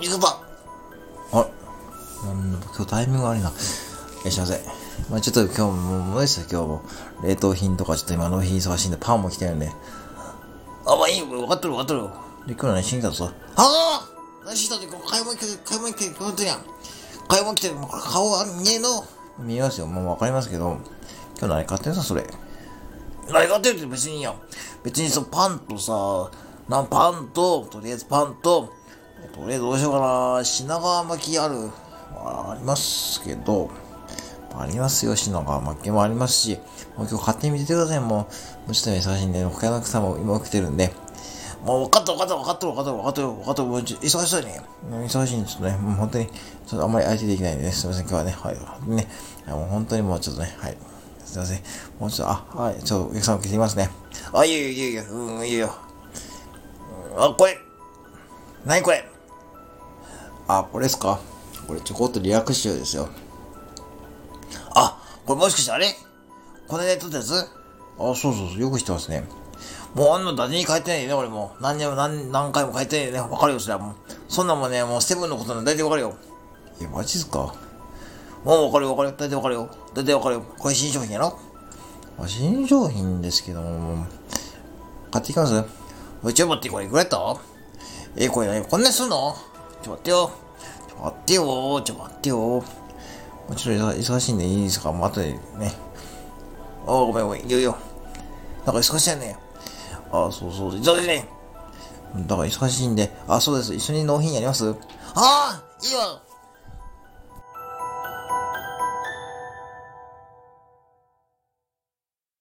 行くぞあなん今日タイミング悪いな。いらっしゃいませ。まあちょっと今日も、もうですよ、今日も。冷凍品とかちょっと今納品忙しいんで、パンも来てるんで。あ、まあいいよ、分かってる分かってるよ。で、今日何しに来たぞ。ああ何したって、買い物来てる、買い物来てる、本当にや。買い物来てる、もう顔は見えんの見えますよ、もう分かりますけど。今日何買ってんすか、それ？何買ってるって別にいいやん。別にそのパンとさ、なんパンと、とりあえずパンと、とりあえずどうしようかな。品川巻きある。ありますけど、ありますよ。品川巻きもありますし、もう今日勝手に見ててください。もう、もうちょっと忙しいんで、他の草も今起きてるんで、もう分かった分かった分かってる分かってる分かってる分かってる。もうちょ忙しそうにね。忙しいんですね。もう本当に、ちょっとあんまり相手できないんでね。すいません。今日はね。はい。ね。もう本当にもうちょっとね。はい。すいません。もうちょっと、あ、はい。ちょっとお客さん受けてみますね。あ、いいよいいよいいよ。うん、いいよ。あ、これ。何これ。あ、これですか？これちょこっとリラックスしようですよ。あ、これもしかしてあれ？この間撮ったやつ？あ、そうそうそう。よく知ってますね。もうあんな誰に書いてないよね、俺も。何年も何、何回も書いてないよね。わかるよ、それはもう。そんなもんね、もうセブンのことなん大体わかるよ。え、マジっすか？もうわかるよ、わかるよ。大体わかるよ。大体わかるよ。これ新商品やろ？新商品ですけども、買っていきます？ちょ待って、これいくらやった？え、これ何？こんなにすんの？ちょ待ってよ。ちょ待ってよ。ちょ待ってよ。もうちょっと忙しいんでいいですか？もう後でね。あ、ごめんごめん。いよいよ。なんか忙しいよね。あ、そうそう。忙しいね。だから忙しいんで。あ、そうです。一緒に納品やります？ああいいわ